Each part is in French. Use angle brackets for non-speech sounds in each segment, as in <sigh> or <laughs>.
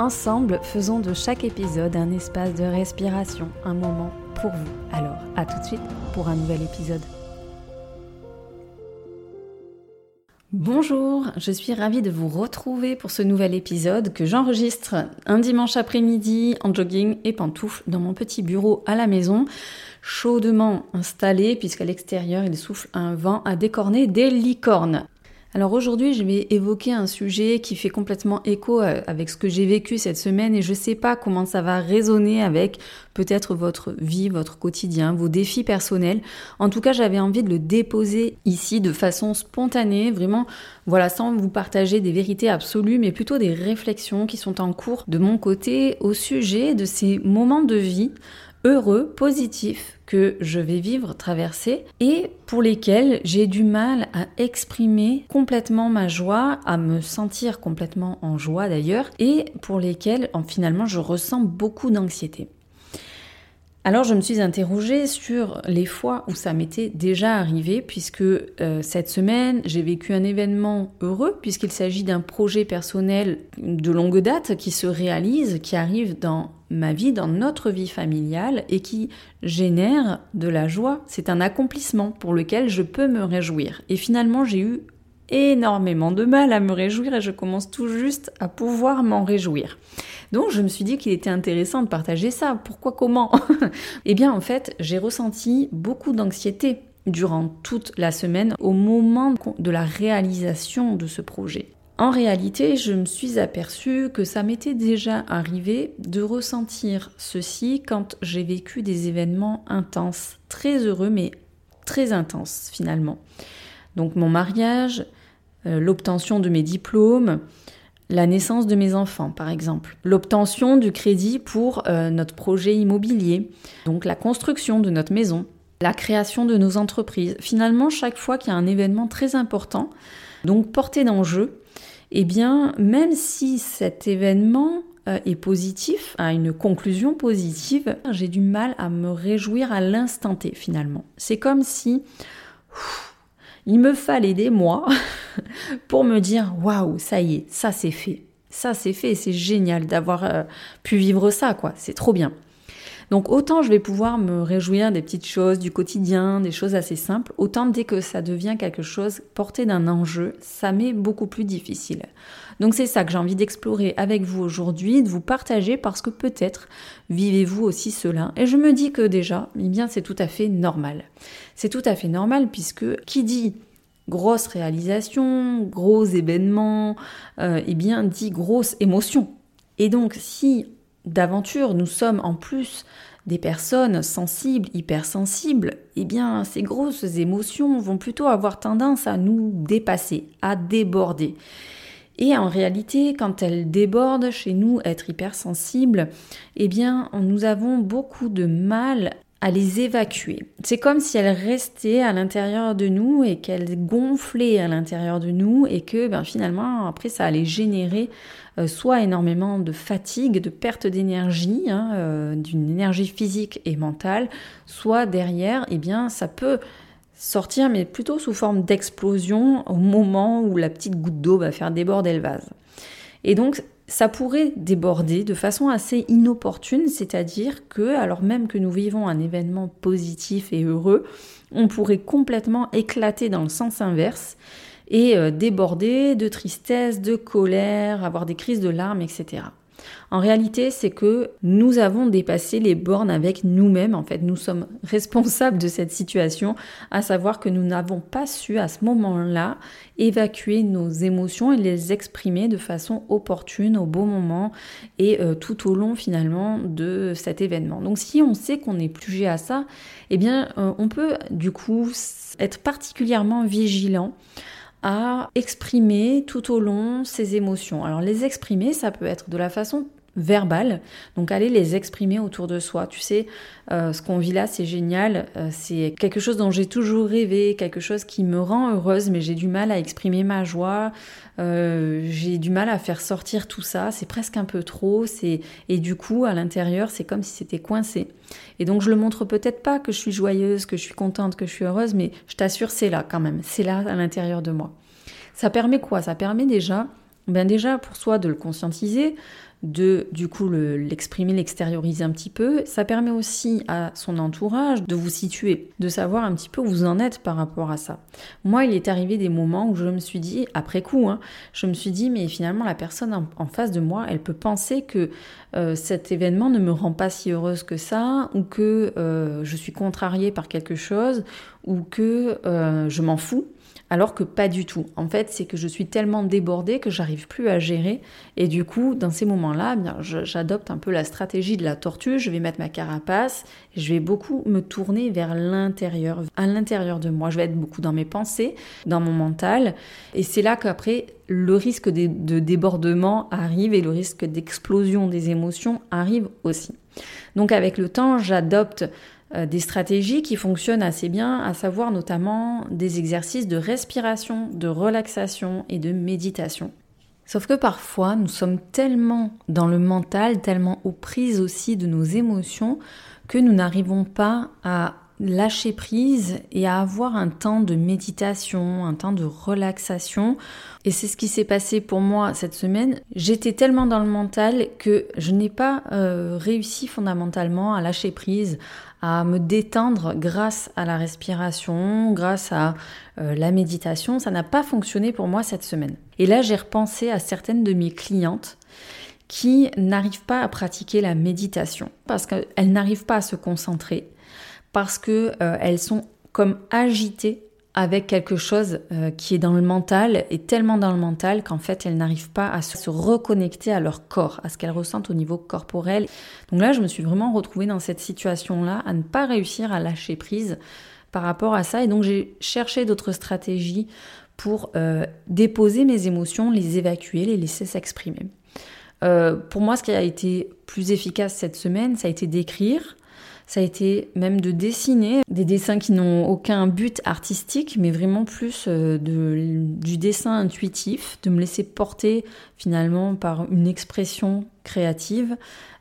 Ensemble, faisons de chaque épisode un espace de respiration, un moment pour vous. Alors, à tout de suite pour un nouvel épisode. Bonjour, je suis ravie de vous retrouver pour ce nouvel épisode que j'enregistre un dimanche après-midi en jogging et pantoufles dans mon petit bureau à la maison, chaudement installé puisqu'à l'extérieur il souffle un vent à décorner des licornes. Alors aujourd'hui, je vais évoquer un sujet qui fait complètement écho euh, avec ce que j'ai vécu cette semaine et je sais pas comment ça va résonner avec peut-être votre vie, votre quotidien, vos défis personnels. En tout cas, j'avais envie de le déposer ici de façon spontanée, vraiment, voilà, sans vous partager des vérités absolues, mais plutôt des réflexions qui sont en cours de mon côté au sujet de ces moments de vie heureux, positifs que je vais vivre, traverser et pour lesquels j'ai du mal à exprimer complètement ma joie, à me sentir complètement en joie d'ailleurs et pour lesquels finalement je ressens beaucoup d'anxiété. Alors je me suis interrogée sur les fois où ça m'était déjà arrivé, puisque euh, cette semaine j'ai vécu un événement heureux, puisqu'il s'agit d'un projet personnel de longue date qui se réalise, qui arrive dans ma vie, dans notre vie familiale, et qui génère de la joie. C'est un accomplissement pour lequel je peux me réjouir. Et finalement j'ai eu énormément de mal à me réjouir et je commence tout juste à pouvoir m'en réjouir. Donc je me suis dit qu'il était intéressant de partager ça. Pourquoi comment <laughs> Eh bien en fait, j'ai ressenti beaucoup d'anxiété durant toute la semaine au moment de la réalisation de ce projet. En réalité, je me suis aperçue que ça m'était déjà arrivé de ressentir ceci quand j'ai vécu des événements intenses, très heureux mais très intenses finalement. Donc mon mariage, l'obtention de mes diplômes, la naissance de mes enfants, par exemple, l'obtention du crédit pour euh, notre projet immobilier, donc la construction de notre maison, la création de nos entreprises. Finalement, chaque fois qu'il y a un événement très important, donc porté d'enjeu, eh bien, même si cet événement euh, est positif, a une conclusion positive, j'ai du mal à me réjouir à l'instant T finalement. C'est comme si il me fallait des mois <laughs> pour me dire waouh, ça y est, ça c'est fait. Ça c'est fait, c'est génial d'avoir euh, pu vivre ça quoi, c'est trop bien. Donc autant je vais pouvoir me réjouir des petites choses du quotidien, des choses assez simples, autant dès que ça devient quelque chose porté d'un enjeu, ça m'est beaucoup plus difficile. Donc c'est ça que j'ai envie d'explorer avec vous aujourd'hui, de vous partager parce que peut-être vivez-vous aussi cela. Et je me dis que déjà, eh bien c'est tout à fait normal. C'est tout à fait normal puisque qui dit grosse réalisation, gros événement, euh, eh dit grosse émotion. Et donc si d'aventure nous sommes en plus des personnes sensibles, hypersensibles, eh bien ces grosses émotions vont plutôt avoir tendance à nous dépasser, à déborder. Et en réalité, quand elles débordent chez nous, être hypersensible, eh bien, nous avons beaucoup de mal à les évacuer. C'est comme si elles restaient à l'intérieur de nous et qu'elles gonflaient à l'intérieur de nous et que ben, finalement après ça allait générer euh, soit énormément de fatigue, de perte d'énergie, hein, euh, d'une énergie physique et mentale, soit derrière, eh bien ça peut sortir, mais plutôt sous forme d'explosion au moment où la petite goutte d'eau va faire déborder le vase. Et donc, ça pourrait déborder de façon assez inopportune, c'est-à-dire que, alors même que nous vivons un événement positif et heureux, on pourrait complètement éclater dans le sens inverse et euh, déborder de tristesse, de colère, avoir des crises de larmes, etc. En réalité, c'est que nous avons dépassé les bornes avec nous-mêmes. En fait, nous sommes responsables de cette situation, à savoir que nous n'avons pas su à ce moment-là évacuer nos émotions et les exprimer de façon opportune au bon moment et euh, tout au long finalement de cet événement. Donc si on sait qu'on est plus à ça, eh bien euh, on peut du coup être particulièrement vigilant à exprimer tout au long ses émotions. Alors les exprimer, ça peut être de la façon verbales, donc aller les exprimer autour de soi. Tu sais, euh, ce qu'on vit là, c'est génial, euh, c'est quelque chose dont j'ai toujours rêvé, quelque chose qui me rend heureuse, mais j'ai du mal à exprimer ma joie, euh, j'ai du mal à faire sortir tout ça, c'est presque un peu trop, c'est et du coup à l'intérieur c'est comme si c'était coincé. Et donc je le montre peut-être pas que je suis joyeuse, que je suis contente, que je suis heureuse, mais je t'assure c'est là quand même, c'est là à l'intérieur de moi. Ça permet quoi? Ça permet déjà, ben déjà pour soi de le conscientiser, de du coup l'exprimer, l'extérioriser un petit peu. Ça permet aussi à son entourage de vous situer, de savoir un petit peu où vous en êtes par rapport à ça. Moi, il est arrivé des moments où je me suis dit, après coup, hein, je me suis dit, mais finalement, la personne en, face de moi, elle peut penser que euh, cet événement ne me rend pas si heureuse que ça, ou que euh, je suis contrariée par quelque chose, ou que euh, je m'en fous. Alors que pas du tout. En fait, c'est que je suis tellement débordée que j'arrive plus à gérer. Et du coup, dans ces moments-là, eh j'adopte un peu la stratégie de la tortue. Je vais mettre ma carapace. Je vais beaucoup me tourner vers l'intérieur, à l'intérieur de moi. Je vais être beaucoup dans mes pensées, dans mon mental. Et c'est là qu'après, le risque de, de débordement arrive et le risque d'explosion des émotions arrive aussi. Donc avec le temps, j'adopte des stratégies qui fonctionnent assez bien, à savoir notamment des exercices de respiration, de relaxation et de méditation. Sauf que parfois, nous sommes tellement dans le mental, tellement aux prises aussi de nos émotions, que nous n'arrivons pas à lâcher prise et à avoir un temps de méditation, un temps de relaxation. Et c'est ce qui s'est passé pour moi cette semaine. J'étais tellement dans le mental que je n'ai pas euh, réussi fondamentalement à lâcher prise, à me détendre grâce à la respiration, grâce à euh, la méditation. Ça n'a pas fonctionné pour moi cette semaine. Et là, j'ai repensé à certaines de mes clientes qui n'arrivent pas à pratiquer la méditation parce qu'elles n'arrivent pas à se concentrer, parce qu'elles euh, sont comme agitées avec quelque chose euh, qui est dans le mental et tellement dans le mental qu'en fait elles n'arrivent pas à se reconnecter à leur corps, à ce qu'elles ressentent au niveau corporel. Donc là, je me suis vraiment retrouvée dans cette situation-là, à ne pas réussir à lâcher prise par rapport à ça. Et donc j'ai cherché d'autres stratégies pour euh, déposer mes émotions, les évacuer, les laisser s'exprimer. Pour moi, ce qui a été plus efficace cette semaine, ça a été d'écrire, ça a été même de dessiner des dessins qui n'ont aucun but artistique, mais vraiment plus euh, du dessin intuitif, de me laisser porter finalement par une expression créative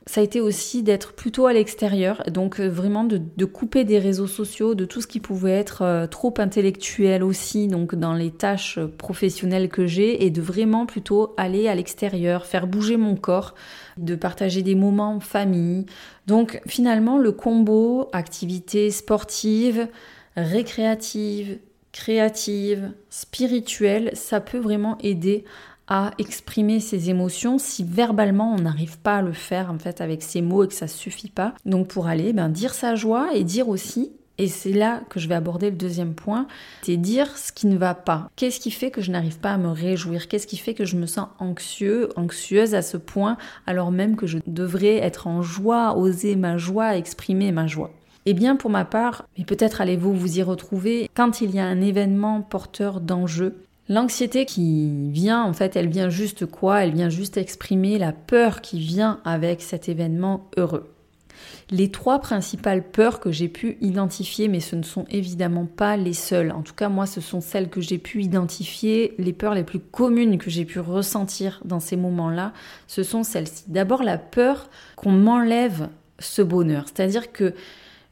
ça a été aussi d'être plutôt à l'extérieur, donc euh, vraiment de, couper des réseaux sociaux, de tout ce qui pouvait être euh, trop intellectuel aussi, donc dans les tâches professionnelles que j'ai, et de vraiment plutôt aller à l'extérieur, faire bouger mon corps, de partager des moments en famille. Donc finalement, le combo activité sportive, récréative, créative, spirituelle, ça peut vraiment aider à exprimer ses émotions si verbalement on n'arrive pas à le faire en fait avec ses mots et que ça suffit pas. Donc pour aller ben, dire sa joie et dire aussi et c'est là que je vais aborder le deuxième point, c'est dire ce qui ne va pas. Qu'est-ce qui fait que je n'arrive pas à me réjouir? Qu'est-ce qui fait que je me sens anxieux, anxieuse à ce point, alors même que je devrais être en joie, oser ma joie, exprimer ma joie? Eh bien, pour ma part, mais peut-être allez-vous vous y retrouver, quand il y a un événement porteur d'enjeux, L'anxiété qui vient, en fait, elle vient juste quoi? Elle vient juste exprimer la peur qui vient avec cet événement heureux. Les trois principales peurs que j'ai pu identifier, mais ce ne sont évidemment pas les seules. En tout cas, moi, ce sont celles que j'ai pu identifier. Les peurs les plus communes que j'ai pu ressentir dans ces moments-là, ce sont celles-ci. D'abord, la peur qu'on m'enlève ce bonheur. C'est-à-dire que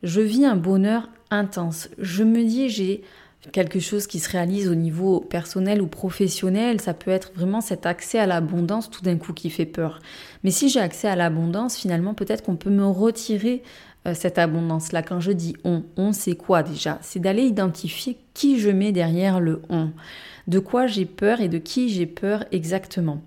je vis un bonheur intense. Je me dis, j'ai quelque chose qui se réalise au niveau personnel ou professionnel, ça peut être vraiment cet accès à l'abondance tout d'un coup qui fait peur. Mais si j'ai accès à l'abondance, finalement, peut-être qu'on peut me retirer euh, cette abondance-là. Quand je dis on, on c'est quoi déjà? C'est d'aller identifier qui je mets derrière le on, de quoi j'ai peur et de qui j'ai peur exactement.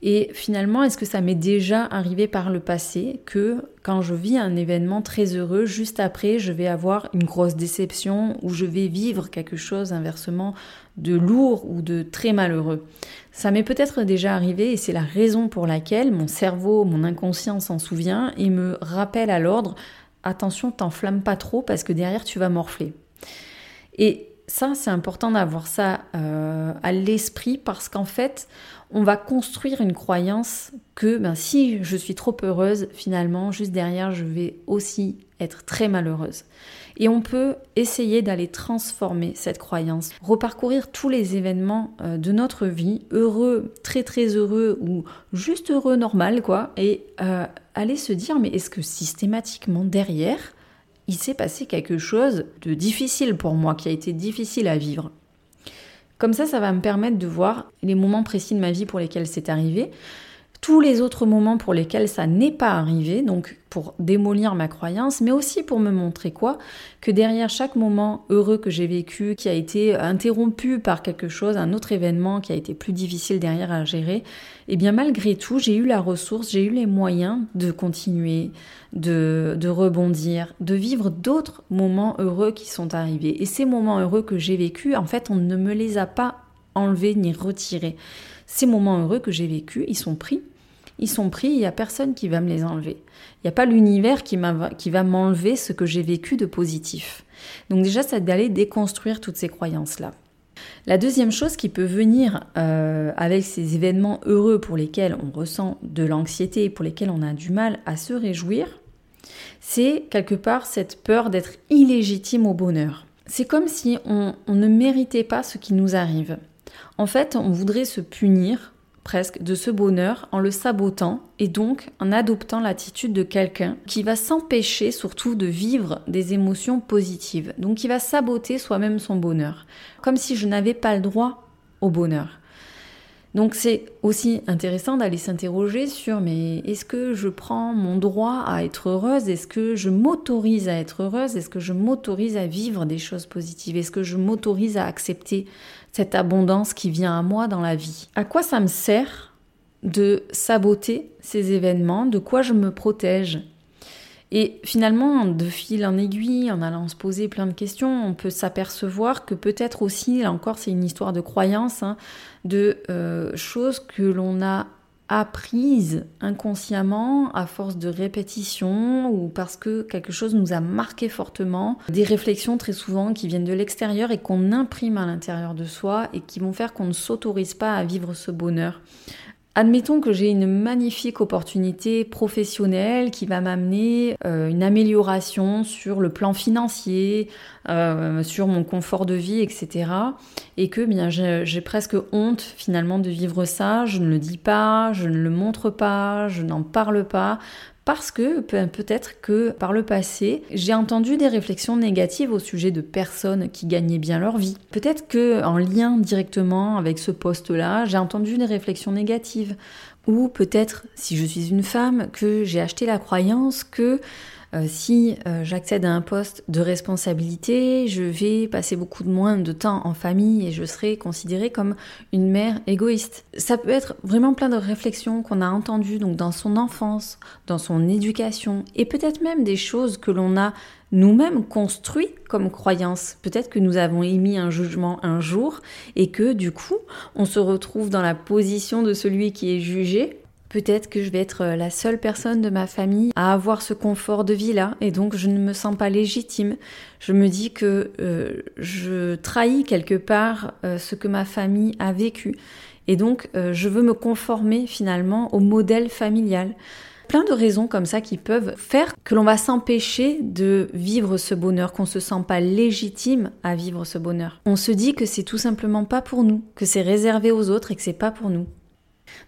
Et finalement, est-ce que ça m'est déjà arrivé par le passé que quand je vis un événement très heureux, juste après, je vais avoir une grosse déception ou je vais vivre quelque chose inversement de lourd ou de très malheureux? Ça m'est peut-être déjà arrivé et c'est la raison pour laquelle mon cerveau, mon inconscient s'en souvient et me rappelle à l'ordre attention, t'enflamme pas trop parce que derrière tu vas morfler. Et ça, c'est important d'avoir ça euh, à l'esprit parce qu'en fait, on va construire une croyance que ben, si je suis trop heureuse, finalement, juste derrière, je vais aussi être très malheureuse. Et on peut essayer d'aller transformer cette croyance, reparcourir tous les événements euh, de notre vie, heureux, très très heureux ou juste heureux normal, quoi, et euh, aller se dire, mais est-ce que systématiquement derrière, il s'est passé quelque chose de difficile pour moi, qui a été difficile à vivre. Comme ça, ça va me permettre de voir les moments précis de ma vie pour lesquels c'est arrivé, tous les autres moments pour lesquels ça n'est pas arrivé, donc pour démolir ma croyance, mais aussi pour me montrer quoi? Que derrière chaque moment heureux que j'ai vécu, qui a été interrompu par quelque chose, un autre événement qui a été plus difficile derrière à gérer, et eh bien malgré tout, j'ai eu la ressource, j'ai eu les moyens de continuer, de, de rebondir, de vivre d'autres moments heureux qui sont arrivés. Et ces moments heureux que j'ai vécus, en fait, on ne me les a pas enlevés ni retirés. Ces moments heureux que j'ai vécus, ils sont pris. Ils sont pris, il n'y a personne qui va me les enlever. Il n'y a pas l'univers qui, qui va m'enlever ce que j'ai vécu de positif. Donc déjà, c'est d'aller déconstruire toutes ces croyances-là. La deuxième chose qui peut venir euh, avec ces événements heureux pour lesquels on ressent de l'anxiété et pour lesquels on a du mal à se réjouir, c'est quelque part cette peur d'être illégitime au bonheur. C'est comme si on ne méritait pas ce qui nous arrive. En fait, on voudrait se punir presque de ce bonheur en le sabotant et donc en adoptant l'attitude de quelqu'un qui va s'empêcher surtout de vivre des émotions positives. Donc qui va saboter soi-même son bonheur, comme si je n'avais pas le droit au bonheur. Donc c'est aussi intéressant d'aller s'interroger sur mais est-ce que je prends mon droit à être heureuse? Est-ce que je m'autorise à être heureuse? Est-ce que je m'autorise à vivre des choses positives? Est-ce que je m'autorise à accepter cette abondance qui vient à moi dans la vie? À quoi ça me sert de saboter ces événements? De quoi je me protège? Et finalement, de fil en aiguille, en allant se poser plein de questions, on peut s'apercevoir que peut-être aussi, là encore, c'est une histoire de croyance, hein, de euh, choses que l'on a apprises inconsciemment à force de répétition ou parce que quelque chose nous a marqué fortement, des réflexions très souvent qui viennent de l'extérieur et qu'on imprime à l'intérieur de soi et qui vont faire qu'on ne s'autorise pas à vivre ce bonheur. Admettons que j'ai une magnifique opportunité professionnelle qui va m'amener euh, une amélioration sur le plan financier, euh, sur mon confort de vie, etc. Et que bien j'ai presque honte finalement de vivre ça. Je ne le dis pas, je ne le montre pas, je n'en parle pas parce que peut-être que par le passé, j'ai entendu des réflexions négatives au sujet de personnes qui gagnaient bien leur vie. Peut-être que en lien directement avec ce poste-là, j'ai entendu des réflexions négatives ou peut-être si je suis une femme que j'ai acheté la croyance que euh, si euh, j'accède à un poste de responsabilité, je vais passer beaucoup de moins de temps en famille et je serai considérée comme une mère égoïste. Ça peut être vraiment plein de réflexions qu'on a entendues donc dans son enfance, dans son éducation et peut-être même des choses que l'on a nous-mêmes construit comme croyance. Peut-être que nous avons émis un jugement un jour et que du coup, on se retrouve dans la position de celui qui est jugé Peut-être que je vais être euh, la seule personne de ma famille à avoir ce confort de vie-là et donc je ne me sens pas légitime. Je me dis que euh, je trahis quelque part euh, ce que ma famille a vécu et donc je veux me conformer finalement au modèle familial. Plein de raisons comme ça qui peuvent faire que l'on va s'empêcher de vivre ce bonheur, qu'on se sent pas légitime à vivre ce bonheur. On se dit que c'est tout simplement pas pour nous, que c'est réservé aux autres et que c'est pas pour nous.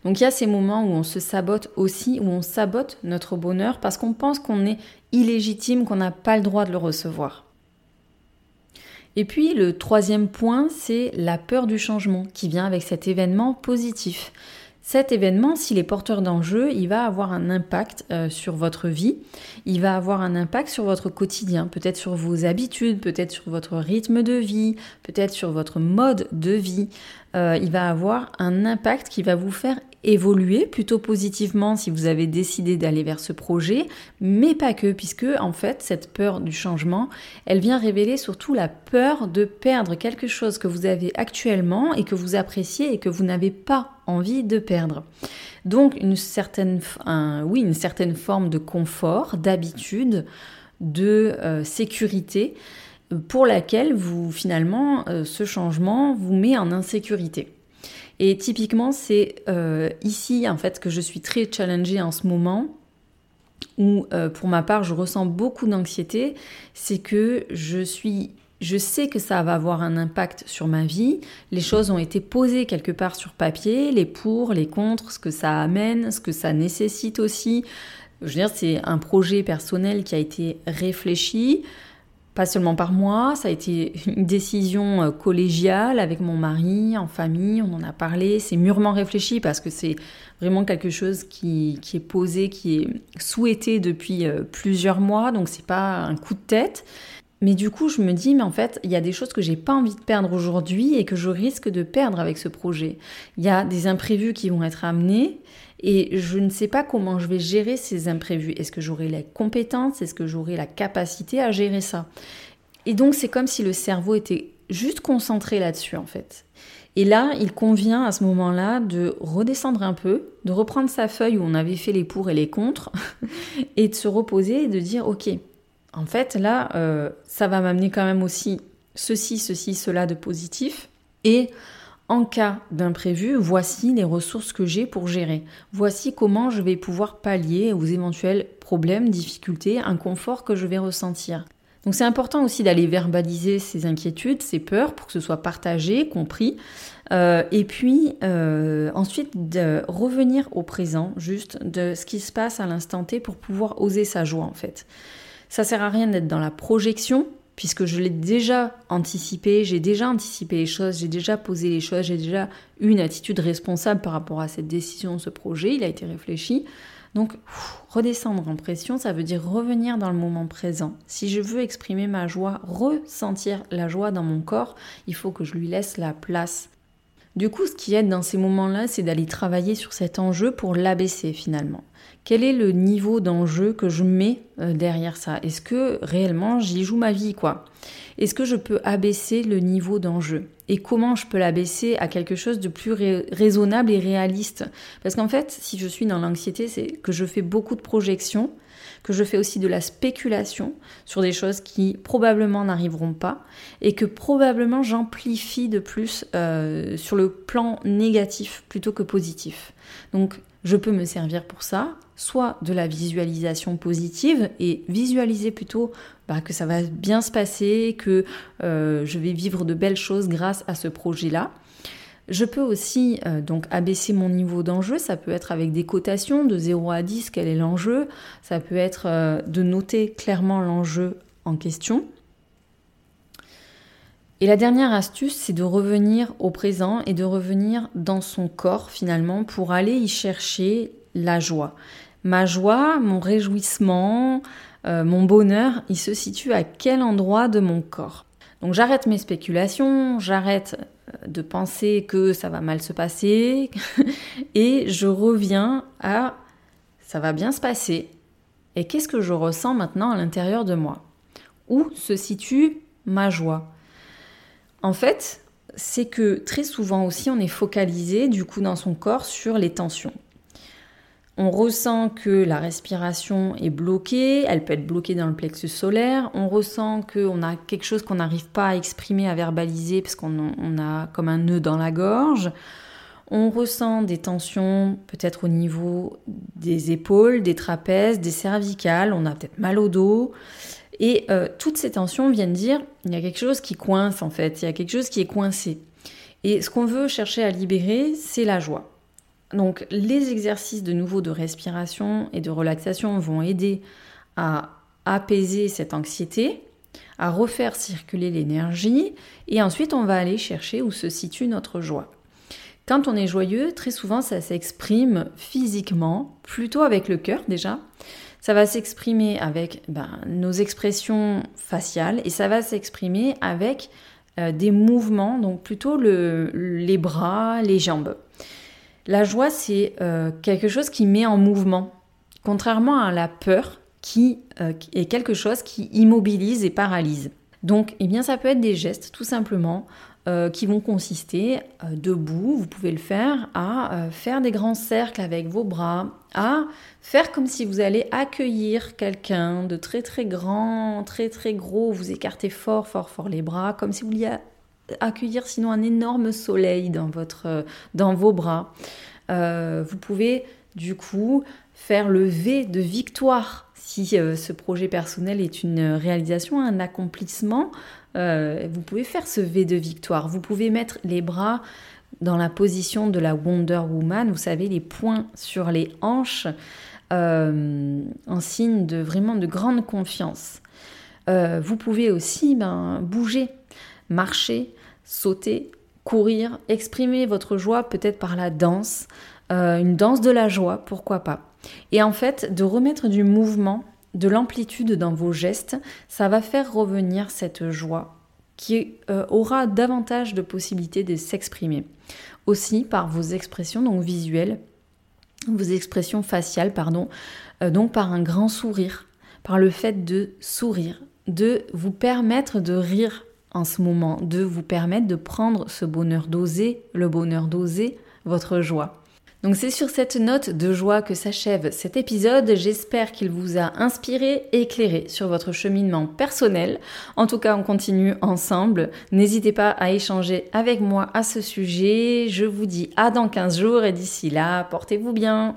Donc il y a ces moments où on se sabote aussi, où on sabote notre bonheur parce qu'on pense qu'on est illégitime, qu'on n'a pas le droit de le recevoir. Et puis le troisième point, c'est la peur du changement qui vient avec cet événement positif. Cet événement, s'il est porteur d'enjeux, il va avoir un impact euh, sur votre vie, il va avoir un impact sur votre quotidien, peut-être sur vos habitudes, peut-être sur votre rythme de vie, peut-être sur votre mode de vie. Euh, il va avoir un impact qui va vous faire évoluer plutôt positivement si vous avez décidé d'aller vers ce projet, mais pas que, puisque en fait cette peur du changement, elle vient révéler surtout la peur de perdre quelque chose que vous avez actuellement et que vous appréciez et que vous n'avez pas envie de perdre. Donc une certaine, oui, une certaine forme de confort, d'habitude, de euh, sécurité pour laquelle vous finalement ce changement vous met en insécurité. Et typiquement, c'est ici en fait que je suis très challengée en ce moment où pour ma part je ressens beaucoup d'anxiété, c'est que je je sais que ça va avoir un impact sur ma vie. Les choses ont été posées quelque part sur papier, les pour, les contre, ce que ça amène, ce que ça nécessite aussi. Je veux dire, c'est un projet personnel qui a été réfléchi, pas seulement par moi, ça a été une décision euh, collégiale avec mon mari, en famille, on en a parlé, c'est mûrement réfléchi parce que c'est vraiment quelque chose qui, est posé, qui est souhaité depuis euh, plusieurs mois, donc c'est pas un coup de tête. Mais du coup, je me dis, mais en fait, il y a des choses que j'ai pas envie de perdre aujourd'hui et que je risque de perdre avec ce projet. Il y a des imprévus qui vont être amenés et je ne sais pas comment je vais gérer ces imprévus. Est-ce que j'aurai les compétences? Est-ce que j'aurai la capacité à gérer ça? Et donc, c'est comme si le cerveau était juste concentré là-dessus, en fait. Et là, il convient à ce moment-là de redescendre un peu, de reprendre sa feuille où on avait fait les pour et les contre, <laughs> et de se reposer et de dire, ok, en fait, là, euh, ça va m'amener quand même aussi ceci, ceci, cela de positif. Et en cas d'imprévu, voici les ressources que j'ai pour gérer. Voici comment je vais pouvoir pallier aux éventuels problèmes, difficultés, inconforts que je vais ressentir. Donc c'est important aussi d'aller verbaliser ces inquiétudes, ces peurs, pour que ce soit partagé, compris. Euh, et puis euh, ensuite de revenir au présent, juste de ce qui se passe à l'instant T pour pouvoir oser sa joie en fait. Ça sert à rien d'être dans la projection, puisque je l'ai déjà anticipé, j'ai déjà anticipé les choses, j'ai déjà posé les choses, j'ai déjà eu une attitude responsable par rapport à cette décision, ce projet, il a été réfléchi. Donc, redescendre en pression, ça veut dire revenir dans le moment présent. Si je veux exprimer ma joie, ressentir la joie dans mon corps, il faut que je lui laisse la place. Du coup, ce qui aide dans ces moments-là, c'est d'aller travailler sur cet enjeu pour l'abaisser finalement. Quel est le niveau d'enjeu que je mets euh, derrière ça? Est-ce que réellement j'y joue ma vie quoi? Est-ce que je peux abaisser le niveau d'enjeu? Et comment je peux l'abaisser à quelque chose de plus raisonnable et réaliste? Parce qu'en fait, si je suis dans l'anxiété, c'est que je fais beaucoup de projections, que je fais aussi de la spéculation sur des choses qui probablement n'arriveront pas et que probablement j'amplifie de plus euh, sur le plan négatif plutôt que positif. Donc je peux me servir pour ça, soit de la visualisation positive et visualiser plutôt bah, que ça va bien se passer, que euh, je vais vivre de belles choses grâce à ce projet-là. Je peux aussi euh, donc abaisser mon niveau d'enjeu, ça peut être avec des cotations de 0 à 10, quel est l'enjeu, ça peut être euh, de noter clairement l'enjeu en question. Et la dernière astuce, c'est de revenir au présent et de revenir dans son corps finalement pour aller y chercher la joie. Ma joie, mon réjouissement, euh, mon bonheur, il se situe à quel endroit de mon corps? Donc j'arrête mes spéculations, j'arrête euh, de penser que ça va mal se passer <laughs> et je reviens à ça va bien se passer. Et qu'est-ce que je ressens maintenant à l'intérieur de moi? Où se situe ma joie? En fait, c'est que très souvent aussi on est focalisé du coup dans son corps sur les tensions. On ressent que la respiration est bloquée, elle peut être bloquée dans le plexus solaire, on ressent qu'on a quelque chose qu'on n'arrive pas à exprimer, à verbaliser parce qu'on a comme un nœud dans la gorge. On ressent des tensions peut-être au niveau des épaules, des trapèzes, des cervicales, on a peut-être mal au dos. Et euh, toutes ces tensions viennent dire il y a quelque chose qui coince en fait, il y a quelque chose qui est coincé. Et ce qu'on veut chercher à libérer, c'est la joie. Donc les exercices de nouveau de respiration et de relaxation vont aider à apaiser cette anxiété, à refaire circuler l'énergie, et ensuite on va aller chercher où se situe notre joie. Quand on est joyeux, très souvent ça s'exprime physiquement, plutôt avec le cœur déjà, ça va s'exprimer avec ben, nos expressions faciales et ça va s'exprimer avec euh, des mouvements, donc plutôt les bras, les jambes. La joie, c'est euh, quelque chose qui met en mouvement, contrairement à la peur qui euh, est quelque chose qui immobilise et paralyse. Donc, eh bien, ça peut être des gestes, tout simplement, euh, qui vont consister debout, vous pouvez le faire, à faire des grands cercles avec vos bras, à faire comme si vous allez accueillir quelqu'un de très très grand, très très gros, vous écartez fort fort fort les bras, comme si vous accueillir sinon un énorme soleil dans, votre, dans vos bras. vous pouvez du coup faire le V de victoire si ce projet personnel est une réalisation, un accomplissement euh, vous pouvez faire ce V de victoire. Vous pouvez mettre les bras dans la position de la Wonder Woman, vous savez, les poings sur les hanches, euh, en signe de vraiment de grande confiance. Euh, vous pouvez aussi ben, bouger, marcher, sauter, courir, exprimer votre joie peut-être par la danse, une danse de la joie, pourquoi pas. Et en fait, de remettre du mouvement de l'amplitude dans vos gestes, ça va faire revenir cette joie qui euh, aura davantage de possibilités de s'exprimer. Aussi par vos expressions donc visuelles, vos expressions faciales, pardon, euh, donc par un grand sourire, par le fait de sourire, de vous permettre de rire en ce moment, de vous permettre de prendre ce bonheur d'oser, le bonheur d'oser votre joie. Donc c'est sur cette note de joie que s'achève cet épisode. J'espère qu'il vous a inspiré, éclairé sur votre cheminement personnel. En tout cas, on continue ensemble. N'hésitez pas à échanger avec moi à ce sujet. Je vous dis à dans 15 jours et d'ici là, portez-vous bien.